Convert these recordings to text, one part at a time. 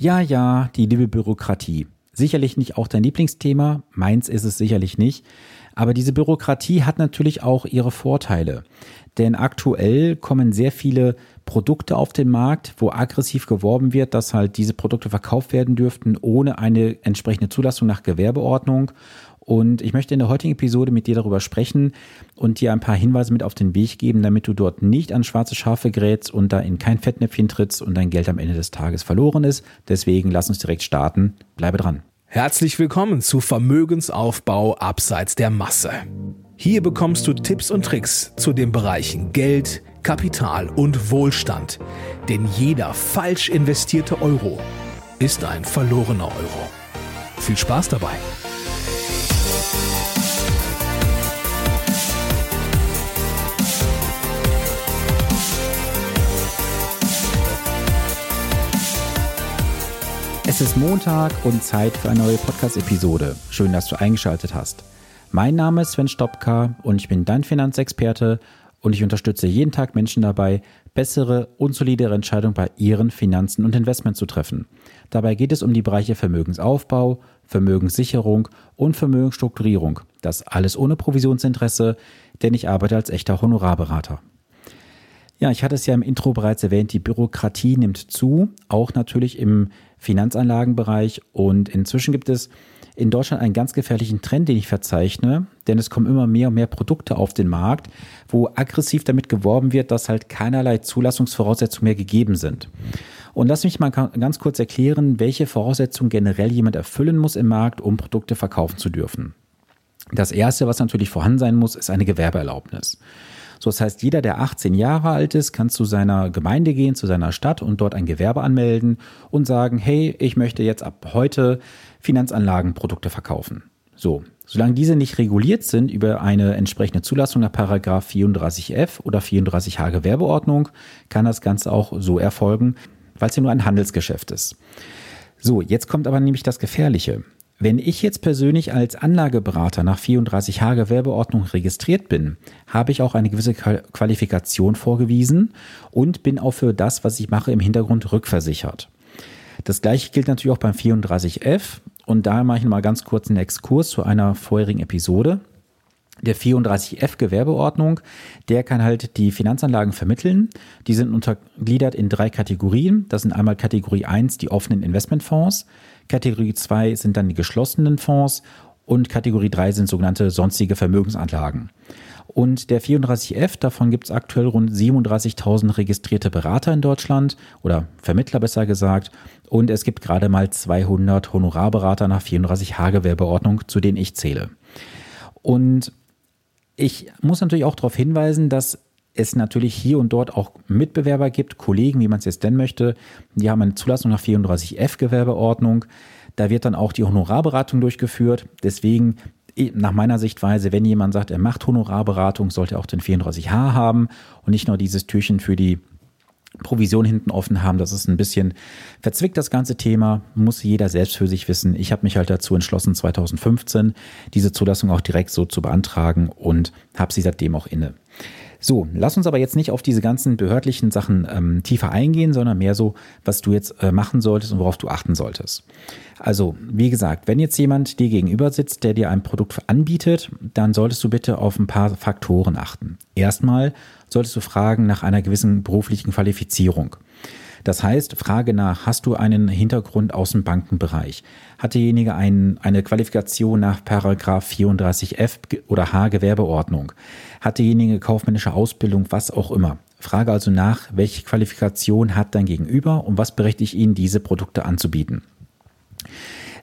Ja, ja, die liebe Bürokratie. Sicherlich nicht auch dein Lieblingsthema, meins ist es sicherlich nicht. Aber diese Bürokratie hat natürlich auch ihre Vorteile. Denn aktuell kommen sehr viele Produkte auf den Markt, wo aggressiv geworben wird, dass halt diese Produkte verkauft werden dürften ohne eine entsprechende Zulassung nach Gewerbeordnung. Und ich möchte in der heutigen Episode mit dir darüber sprechen und dir ein paar Hinweise mit auf den Weg geben, damit du dort nicht an schwarze Schafe gerätst und da in kein Fettnäpfchen trittst und dein Geld am Ende des Tages verloren ist. Deswegen lass uns direkt starten. Bleibe dran. Herzlich willkommen zu Vermögensaufbau abseits der Masse. Hier bekommst du Tipps und Tricks zu den Bereichen Geld, Kapital und Wohlstand. Denn jeder falsch investierte Euro ist ein verlorener Euro. Viel Spaß dabei! Es ist Montag und Zeit für eine neue Podcast-Episode. Schön, dass du eingeschaltet hast. Mein Name ist Sven Stopka und ich bin dein Finanzexperte und ich unterstütze jeden Tag Menschen dabei, bessere und solidere Entscheidungen bei ihren Finanzen und Investments zu treffen. Dabei geht es um die Bereiche Vermögensaufbau, Vermögenssicherung und Vermögensstrukturierung. Das alles ohne Provisionsinteresse, denn ich arbeite als echter Honorarberater. Ja, ich hatte es ja im Intro bereits erwähnt, die Bürokratie nimmt zu, auch natürlich im Finanzanlagenbereich. Und inzwischen gibt es in Deutschland einen ganz gefährlichen Trend, den ich verzeichne, denn es kommen immer mehr und mehr Produkte auf den Markt, wo aggressiv damit geworben wird, dass halt keinerlei Zulassungsvoraussetzungen mehr gegeben sind. Und lass mich mal ganz kurz erklären, welche Voraussetzungen generell jemand erfüllen muss im Markt, um Produkte verkaufen zu dürfen. Das erste, was natürlich vorhanden sein muss, ist eine Gewerbeerlaubnis. So, das heißt, jeder, der 18 Jahre alt ist, kann zu seiner Gemeinde gehen, zu seiner Stadt und dort ein Gewerbe anmelden und sagen, hey, ich möchte jetzt ab heute Finanzanlagenprodukte verkaufen. So, solange diese nicht reguliert sind über eine entsprechende Zulassung nach Paragraph 34f oder 34h Gewerbeordnung, kann das Ganze auch so erfolgen, weil es ja nur ein Handelsgeschäft ist. So, jetzt kommt aber nämlich das Gefährliche. Wenn ich jetzt persönlich als Anlageberater nach 34h Gewerbeordnung registriert bin, habe ich auch eine gewisse Qualifikation vorgewiesen und bin auch für das, was ich mache, im Hintergrund rückversichert. Das gleiche gilt natürlich auch beim 34f und daher mache ich mal ganz kurz einen Exkurs zu einer vorherigen Episode. Der 34f Gewerbeordnung, der kann halt die Finanzanlagen vermitteln. Die sind untergliedert in drei Kategorien. Das sind einmal Kategorie 1 die offenen Investmentfonds, Kategorie 2 sind dann die geschlossenen Fonds und Kategorie 3 sind sogenannte sonstige Vermögensanlagen. Und der 34F, davon gibt es aktuell rund 37.000 registrierte Berater in Deutschland oder Vermittler besser gesagt. Und es gibt gerade mal 200 Honorarberater nach 34H Gewerbeordnung, zu denen ich zähle. Und ich muss natürlich auch darauf hinweisen, dass es natürlich hier und dort auch Mitbewerber gibt, Kollegen, wie man es jetzt nennen möchte, die haben eine Zulassung nach 34f Gewerbeordnung. Da wird dann auch die Honorarberatung durchgeführt. Deswegen, nach meiner Sichtweise, wenn jemand sagt, er macht Honorarberatung, sollte er auch den 34h haben und nicht nur dieses Türchen für die Provision hinten offen haben. Das ist ein bisschen verzwickt, das ganze Thema. Muss jeder selbst für sich wissen. Ich habe mich halt dazu entschlossen, 2015 diese Zulassung auch direkt so zu beantragen und habe sie seitdem auch inne. So, lass uns aber jetzt nicht auf diese ganzen behördlichen Sachen ähm, tiefer eingehen, sondern mehr so, was du jetzt äh, machen solltest und worauf du achten solltest. Also, wie gesagt, wenn jetzt jemand dir gegenüber sitzt, der dir ein Produkt anbietet, dann solltest du bitte auf ein paar Faktoren achten. Erstmal solltest du fragen nach einer gewissen beruflichen Qualifizierung. Das heißt, Frage nach, hast du einen Hintergrund aus dem Bankenbereich? Hat derjenige ein, eine Qualifikation nach Paragraph 34f oder H Gewerbeordnung? Hat derjenige kaufmännische Ausbildung, was auch immer? Frage also nach, welche Qualifikation hat dein Gegenüber und was berechtigt ihn, diese Produkte anzubieten?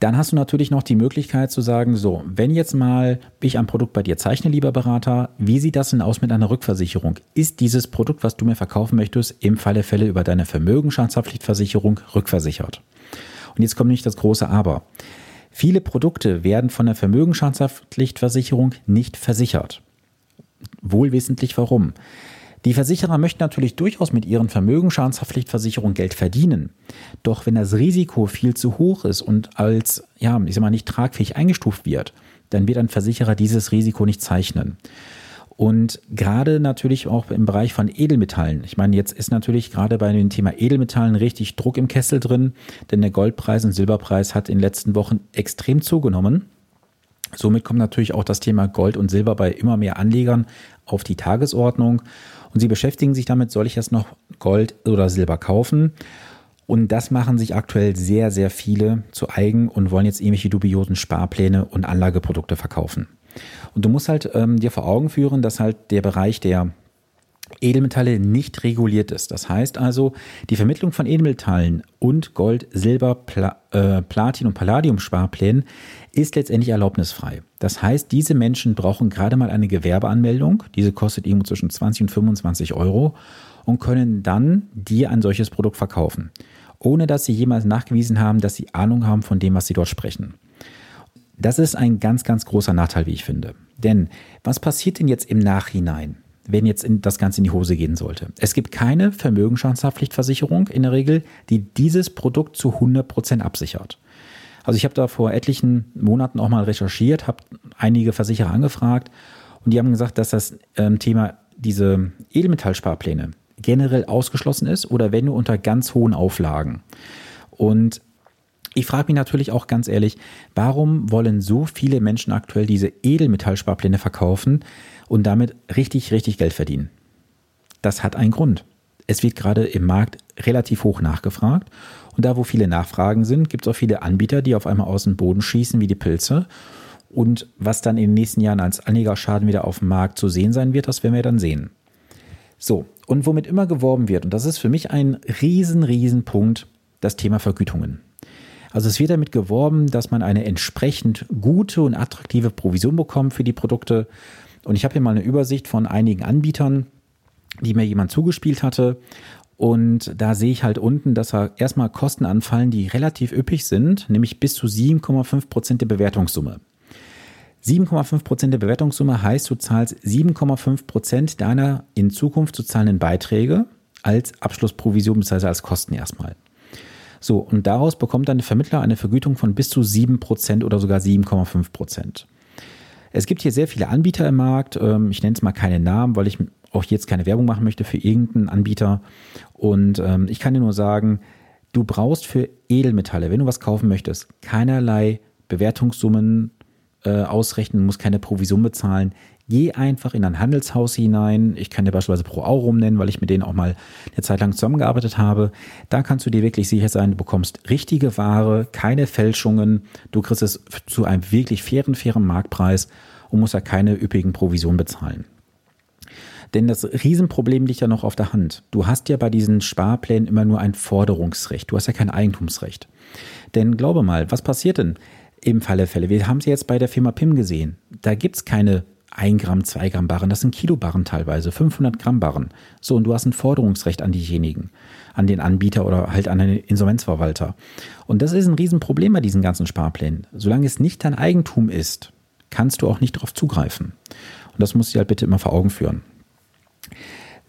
Dann hast du natürlich noch die Möglichkeit zu sagen, so, wenn jetzt mal ich ein Produkt bei dir zeichne, lieber Berater, wie sieht das denn aus mit einer Rückversicherung? Ist dieses Produkt, was du mir verkaufen möchtest, im Falle Fälle über deine Vermögensschadenshaftpflichtversicherung rückversichert? Und jetzt kommt nicht das große Aber. Viele Produkte werden von der Vermögensschadenshaftpflichtversicherung nicht versichert. Wohlwissentlich warum. Die Versicherer möchten natürlich durchaus mit ihren Vermögensschadenshaftpflichtversicherungen Geld verdienen. Doch wenn das Risiko viel zu hoch ist und als, ja, ich sag mal, nicht tragfähig eingestuft wird, dann wird ein Versicherer dieses Risiko nicht zeichnen. Und gerade natürlich auch im Bereich von Edelmetallen. Ich meine, jetzt ist natürlich gerade bei dem Thema Edelmetallen richtig Druck im Kessel drin, denn der Goldpreis und Silberpreis hat in den letzten Wochen extrem zugenommen. Somit kommt natürlich auch das Thema Gold und Silber bei immer mehr Anlegern auf die Tagesordnung. Und sie beschäftigen sich damit, soll ich jetzt noch Gold oder Silber kaufen? Und das machen sich aktuell sehr, sehr viele zu eigen und wollen jetzt irgendwelche dubiosen Sparpläne und Anlageprodukte verkaufen. Und du musst halt ähm, dir vor Augen führen, dass halt der Bereich der Edelmetalle nicht reguliert ist. Das heißt also, die Vermittlung von Edelmetallen und Gold, Silber, Pla äh, Platin und Palladium-Sparplänen ist letztendlich erlaubnisfrei. Das heißt, diese Menschen brauchen gerade mal eine Gewerbeanmeldung. Diese kostet irgendwo zwischen 20 und 25 Euro und können dann dir ein solches Produkt verkaufen, ohne dass sie jemals nachgewiesen haben, dass sie Ahnung haben von dem, was sie dort sprechen. Das ist ein ganz, ganz großer Nachteil, wie ich finde. Denn was passiert denn jetzt im Nachhinein, wenn jetzt das Ganze in die Hose gehen sollte? Es gibt keine Vermögensschadenshaftpflichtversicherung in der Regel, die dieses Produkt zu 100 Prozent absichert. Also ich habe da vor etlichen Monaten auch mal recherchiert, habe einige Versicherer angefragt und die haben gesagt, dass das ähm, Thema diese Edelmetallsparpläne generell ausgeschlossen ist oder wenn nur unter ganz hohen Auflagen. Und ich frage mich natürlich auch ganz ehrlich, warum wollen so viele Menschen aktuell diese Edelmetallsparpläne verkaufen und damit richtig, richtig Geld verdienen? Das hat einen Grund. Es wird gerade im Markt relativ hoch nachgefragt und da, wo viele Nachfragen sind, gibt es auch viele Anbieter, die auf einmal aus dem Boden schießen wie die Pilze. Und was dann in den nächsten Jahren als Anlegerschaden wieder auf dem Markt zu sehen sein wird, das werden wir dann sehen. So, und womit immer geworben wird, und das ist für mich ein riesen, riesen Punkt, das Thema Vergütungen. Also es wird damit geworben, dass man eine entsprechend gute und attraktive Provision bekommt für die Produkte. Und ich habe hier mal eine Übersicht von einigen Anbietern, die mir jemand zugespielt hatte. Und da sehe ich halt unten, dass da erstmal Kosten anfallen, die relativ üppig sind, nämlich bis zu 7,5 Prozent der Bewertungssumme. 7,5 Prozent der Bewertungssumme heißt, du zahlst 7,5 Prozent deiner in Zukunft zu zahlenden Beiträge als Abschlussprovision bzw. als Kosten erstmal. So, und daraus bekommt dann der Vermittler eine Vergütung von bis zu 7% oder sogar 7,5%. Es gibt hier sehr viele Anbieter im Markt. Ähm, ich nenne es mal keine Namen, weil ich auch jetzt keine Werbung machen möchte für irgendeinen Anbieter. Und ähm, ich kann dir nur sagen, du brauchst für Edelmetalle, wenn du was kaufen möchtest, keinerlei Bewertungssummen äh, ausrechnen, musst keine Provision bezahlen. Geh einfach in ein Handelshaus hinein. Ich kann dir beispielsweise Pro Aurum nennen, weil ich mit denen auch mal eine Zeit lang zusammengearbeitet habe. Da kannst du dir wirklich sicher sein, du bekommst richtige Ware, keine Fälschungen. Du kriegst es zu einem wirklich fairen, fairen Marktpreis und musst da keine üppigen Provisionen bezahlen. Denn das Riesenproblem liegt ja noch auf der Hand. Du hast ja bei diesen Sparplänen immer nur ein Forderungsrecht. Du hast ja kein Eigentumsrecht. Denn glaube mal, was passiert denn im Falle Fälle? Wir haben es jetzt bei der Firma PIM gesehen. Da gibt es keine 1 Gramm, 2 Gramm Barren, das sind Kilobarren teilweise, 500 Gramm Barren. So, und du hast ein Forderungsrecht an diejenigen, an den Anbieter oder halt an den Insolvenzverwalter. Und das ist ein Riesenproblem bei diesen ganzen Sparplänen. Solange es nicht dein Eigentum ist, kannst du auch nicht darauf zugreifen. Und das musst du halt bitte immer vor Augen führen.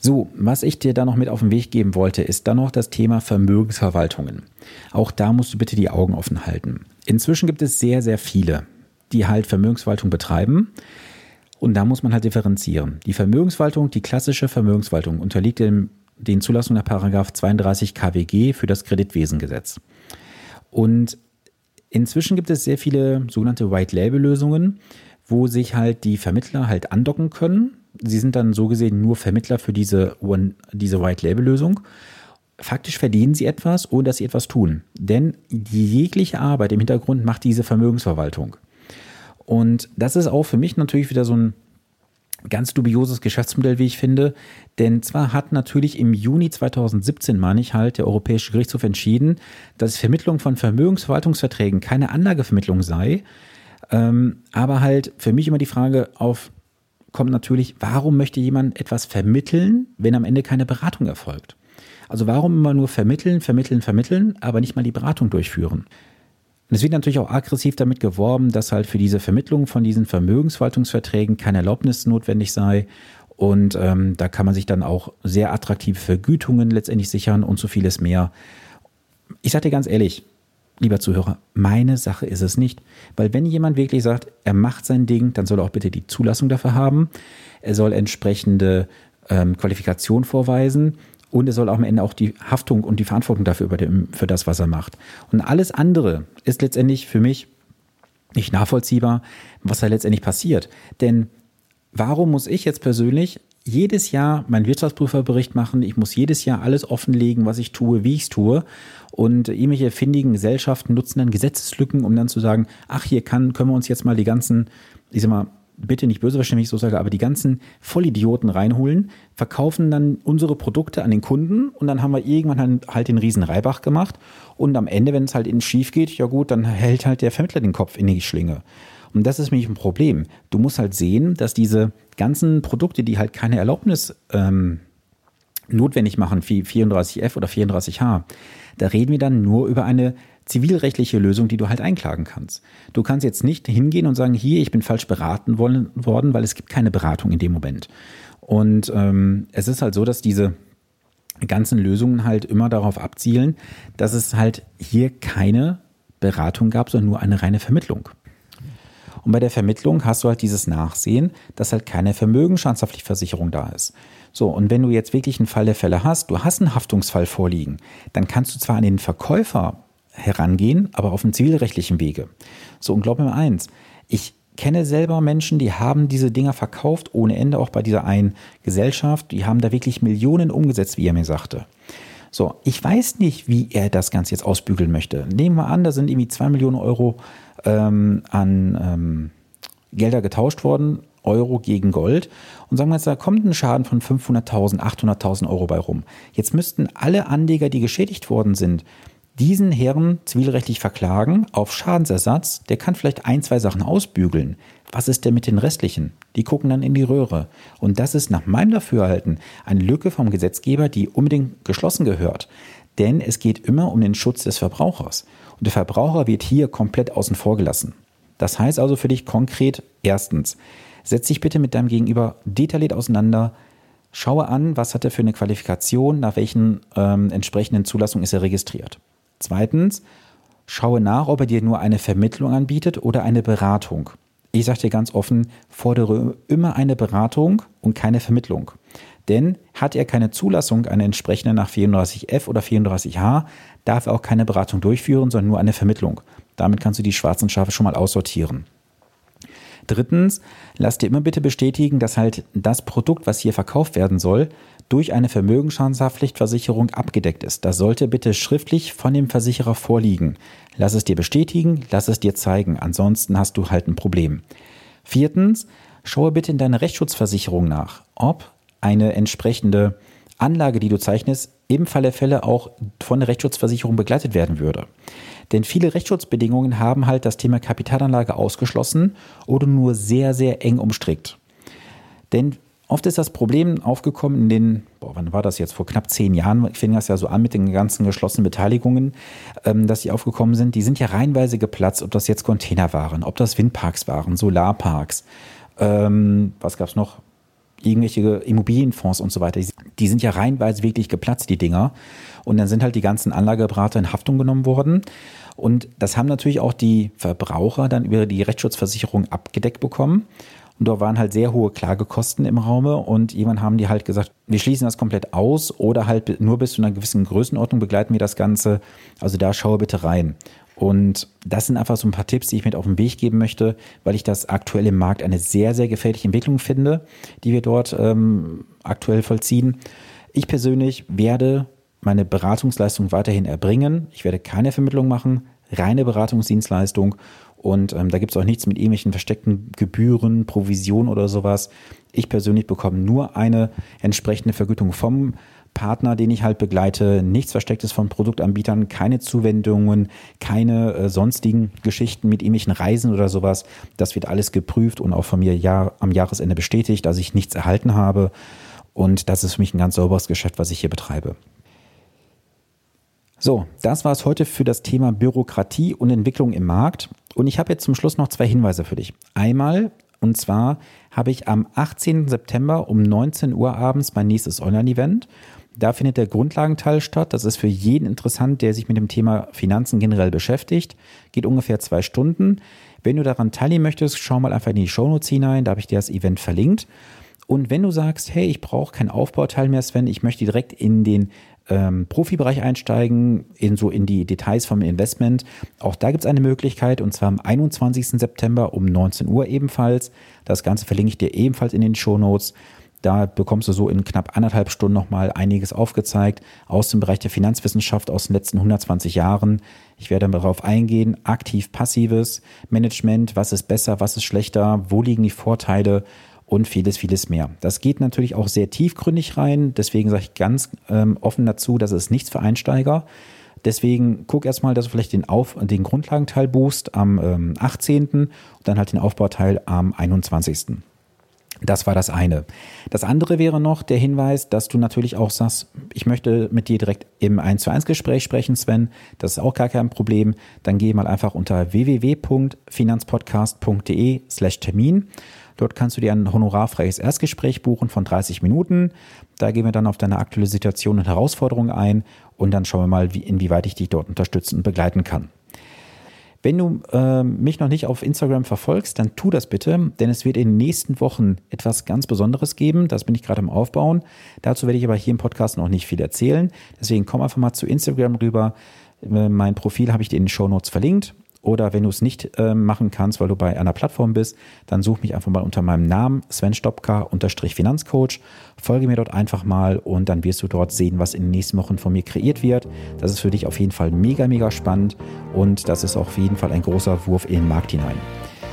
So, was ich dir da noch mit auf den Weg geben wollte, ist dann noch das Thema Vermögensverwaltungen. Auch da musst du bitte die Augen offen halten. Inzwischen gibt es sehr, sehr viele, die halt Vermögensverwaltung betreiben. Und da muss man halt differenzieren. Die Vermögenswaltung, die klassische Vermögenswaltung, unterliegt dem, den Zulassungen der Paragraph 32 KWG für das Kreditwesengesetz. Und inzwischen gibt es sehr viele sogenannte White-Label-Lösungen, wo sich halt die Vermittler halt andocken können. Sie sind dann so gesehen nur Vermittler für diese, diese White-Label-Lösung. Faktisch verdienen sie etwas, ohne dass sie etwas tun. Denn die jegliche Arbeit im Hintergrund macht diese Vermögensverwaltung. Und das ist auch für mich natürlich wieder so ein ganz dubioses Geschäftsmodell, wie ich finde. Denn zwar hat natürlich im Juni 2017, meine ich halt, der Europäische Gerichtshof entschieden, dass Vermittlung von Vermögensverwaltungsverträgen keine Anlagevermittlung sei. Ähm, aber halt für mich immer die Frage auf, kommt natürlich, warum möchte jemand etwas vermitteln, wenn am Ende keine Beratung erfolgt? Also warum immer nur vermitteln, vermitteln, vermitteln, aber nicht mal die Beratung durchführen? Und es wird natürlich auch aggressiv damit geworben, dass halt für diese Vermittlung von diesen Vermögensverwaltungsverträgen keine Erlaubnis notwendig sei. Und ähm, da kann man sich dann auch sehr attraktive Vergütungen letztendlich sichern und so vieles mehr. Ich sage dir ganz ehrlich, lieber Zuhörer, meine Sache ist es nicht. Weil wenn jemand wirklich sagt, er macht sein Ding, dann soll er auch bitte die Zulassung dafür haben. Er soll entsprechende ähm, Qualifikation vorweisen und er soll auch am Ende auch die Haftung und die Verantwortung dafür dem, für das, was er macht. Und alles andere ist letztendlich für mich nicht nachvollziehbar, was da letztendlich passiert. Denn warum muss ich jetzt persönlich jedes Jahr meinen Wirtschaftsprüferbericht machen. Ich muss jedes Jahr alles offenlegen, was ich tue, wie ich es tue. Und irgendwelche findigen Gesellschaften nutzen dann Gesetzeslücken, um dann zu sagen, ach, hier kann, können wir uns jetzt mal die ganzen, ich sag mal, bitte nicht böse verstehen, wenn ich so sage, aber die ganzen Vollidioten reinholen, verkaufen dann unsere Produkte an den Kunden und dann haben wir irgendwann halt den riesen Reibach gemacht und am Ende, wenn es halt innen schief geht, ja gut, dann hält halt der Vermittler den Kopf in die Schlinge. Und das ist nämlich ein Problem. Du musst halt sehen, dass diese ganzen Produkte, die halt keine Erlaubnis ähm, notwendig machen, wie 34F oder 34H, da reden wir dann nur über eine zivilrechtliche Lösung, die du halt einklagen kannst. Du kannst jetzt nicht hingehen und sagen, hier, ich bin falsch beraten wollen, worden, weil es gibt keine Beratung in dem Moment. Und ähm, es ist halt so, dass diese ganzen Lösungen halt immer darauf abzielen, dass es halt hier keine Beratung gab, sondern nur eine reine Vermittlung. Und bei der Vermittlung hast du halt dieses Nachsehen, dass halt keine Vermögensschadenshaftpflichtversicherung da ist. So, und wenn du jetzt wirklich einen Fall der Fälle hast, du hast einen Haftungsfall vorliegen, dann kannst du zwar an den Verkäufer herangehen, aber auf einem zivilrechtlichen Wege. So, und glaub mir eins, ich kenne selber Menschen, die haben diese Dinger verkauft ohne Ende, auch bei dieser einen Gesellschaft. Die haben da wirklich Millionen umgesetzt, wie er mir sagte. So, ich weiß nicht, wie er das Ganze jetzt ausbügeln möchte. Nehmen wir an, da sind irgendwie zwei Millionen Euro ähm, an ähm, Gelder getauscht worden, Euro gegen Gold. Und sagen wir jetzt, da kommt ein Schaden von 500.000, 800.000 Euro bei rum. Jetzt müssten alle Anleger, die geschädigt worden sind, diesen Herren zivilrechtlich verklagen auf Schadensersatz. Der kann vielleicht ein, zwei Sachen ausbügeln. Was ist denn mit den restlichen? Die gucken dann in die Röhre. Und das ist nach meinem Dafürhalten eine Lücke vom Gesetzgeber, die unbedingt geschlossen gehört. Denn es geht immer um den Schutz des Verbrauchers. Und der Verbraucher wird hier komplett außen vor gelassen. Das heißt also für dich konkret, erstens, setz dich bitte mit deinem Gegenüber detailliert auseinander, schaue an, was hat er für eine Qualifikation, nach welchen ähm, entsprechenden Zulassungen ist er registriert. Zweitens, schaue nach, ob er dir nur eine Vermittlung anbietet oder eine Beratung. Ich sage dir ganz offen, fordere immer eine Beratung und keine Vermittlung. Denn hat er keine Zulassung, eine entsprechende nach 34f oder 34h, darf er auch keine Beratung durchführen, sondern nur eine Vermittlung. Damit kannst du die schwarzen Schafe schon mal aussortieren. Drittens, lass dir immer bitte bestätigen, dass halt das Produkt, was hier verkauft werden soll, durch eine Vermögensschadenshaftpflichtversicherung abgedeckt ist. Das sollte bitte schriftlich von dem Versicherer vorliegen. Lass es dir bestätigen, lass es dir zeigen, ansonsten hast du halt ein Problem. Viertens, schaue bitte in deiner Rechtsschutzversicherung nach, ob eine entsprechende Anlage, die du zeichnest, im Fall der Fälle auch von der Rechtsschutzversicherung begleitet werden würde. Denn viele Rechtsschutzbedingungen haben halt das Thema Kapitalanlage ausgeschlossen oder nur sehr, sehr eng umstrickt. Denn oft ist das Problem aufgekommen in den, boah, wann war das jetzt? Vor knapp zehn Jahren fing das ja so an mit den ganzen geschlossenen Beteiligungen, ähm, dass die aufgekommen sind. Die sind ja reihenweise geplatzt, ob das jetzt Container waren, ob das Windparks waren, Solarparks. Ähm, was gab es noch? irgendwelche Immobilienfonds und so weiter, die sind ja reihenweise wirklich geplatzt, die Dinger. Und dann sind halt die ganzen Anlageberater in Haftung genommen worden. Und das haben natürlich auch die Verbraucher dann über die Rechtsschutzversicherung abgedeckt bekommen. Und da waren halt sehr hohe Klagekosten im Raume und jemand haben die halt gesagt, wir schließen das komplett aus oder halt nur bis zu einer gewissen Größenordnung begleiten wir das Ganze. Also da schaue bitte rein. Und das sind einfach so ein paar Tipps, die ich mit auf den Weg geben möchte, weil ich das aktuell im Markt eine sehr, sehr gefährliche Entwicklung finde, die wir dort ähm, aktuell vollziehen. Ich persönlich werde meine Beratungsleistung weiterhin erbringen. Ich werde keine Vermittlung machen, reine Beratungsdienstleistung. Und ähm, da gibt es auch nichts mit irgendwelchen versteckten Gebühren, Provision oder sowas. Ich persönlich bekomme nur eine entsprechende Vergütung vom Partner, den ich halt begleite, nichts Verstecktes von Produktanbietern, keine Zuwendungen, keine äh, sonstigen Geschichten mit irgendwelchen Reisen oder sowas. Das wird alles geprüft und auch von mir Jahr, am Jahresende bestätigt, dass ich nichts erhalten habe. Und das ist für mich ein ganz sauberes Geschäft, was ich hier betreibe. So, das war es heute für das Thema Bürokratie und Entwicklung im Markt. Und ich habe jetzt zum Schluss noch zwei Hinweise für dich. Einmal, und zwar habe ich am 18. September um 19 Uhr abends mein nächstes Online-Event. Da findet der Grundlagenteil statt. Das ist für jeden interessant, der sich mit dem Thema Finanzen generell beschäftigt. Geht ungefähr zwei Stunden. Wenn du daran teilnehmen möchtest, schau mal einfach in die Shownotes hinein. Da habe ich dir das Event verlinkt. Und wenn du sagst, hey, ich brauche keinen Aufbauteil mehr, Sven, ich möchte direkt in den ähm, Profibereich einsteigen, in so in die Details vom Investment. Auch da gibt es eine Möglichkeit und zwar am 21. September um 19 Uhr ebenfalls. Das Ganze verlinke ich dir ebenfalls in den Show Notes. Da bekommst du so in knapp anderthalb Stunden nochmal einiges aufgezeigt aus dem Bereich der Finanzwissenschaft aus den letzten 120 Jahren. Ich werde darauf eingehen, aktiv, passives Management, was ist besser, was ist schlechter, wo liegen die Vorteile und vieles, vieles mehr. Das geht natürlich auch sehr tiefgründig rein. Deswegen sage ich ganz ähm, offen dazu, dass es nichts für Einsteiger. Deswegen guck erstmal, dass du vielleicht den, Auf den Grundlagenteil buchst am ähm, 18. und dann halt den Aufbauteil am 21. Das war das eine. Das andere wäre noch der Hinweis, dass du natürlich auch sagst, ich möchte mit dir direkt im 1 zu 1 Gespräch sprechen, Sven. Das ist auch gar kein Problem. Dann geh mal einfach unter www.finanzpodcast.de slash Termin Dort kannst du dir ein honorarfreies Erstgespräch buchen von 30 Minuten. Da gehen wir dann auf deine aktuelle Situation und Herausforderungen ein und dann schauen wir mal, wie, inwieweit ich dich dort unterstützen und begleiten kann. Wenn du äh, mich noch nicht auf Instagram verfolgst, dann tu das bitte, denn es wird in den nächsten Wochen etwas ganz Besonderes geben. Das bin ich gerade am Aufbauen. Dazu werde ich aber hier im Podcast noch nicht viel erzählen. Deswegen komm einfach mal zu Instagram rüber. Äh, mein Profil habe ich dir in den Show Notes verlinkt. Oder wenn du es nicht äh, machen kannst, weil du bei einer Plattform bist, dann such mich einfach mal unter meinem Namen Sven Stopka unterstrich Finanzcoach. Folge mir dort einfach mal und dann wirst du dort sehen, was in den nächsten Wochen von mir kreiert wird. Das ist für dich auf jeden Fall mega, mega spannend und das ist auf jeden Fall ein großer Wurf in den Markt hinein.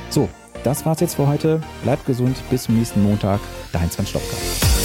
So, das war's jetzt für heute. Bleib gesund, bis zum nächsten Montag. Dein Sven Stopka.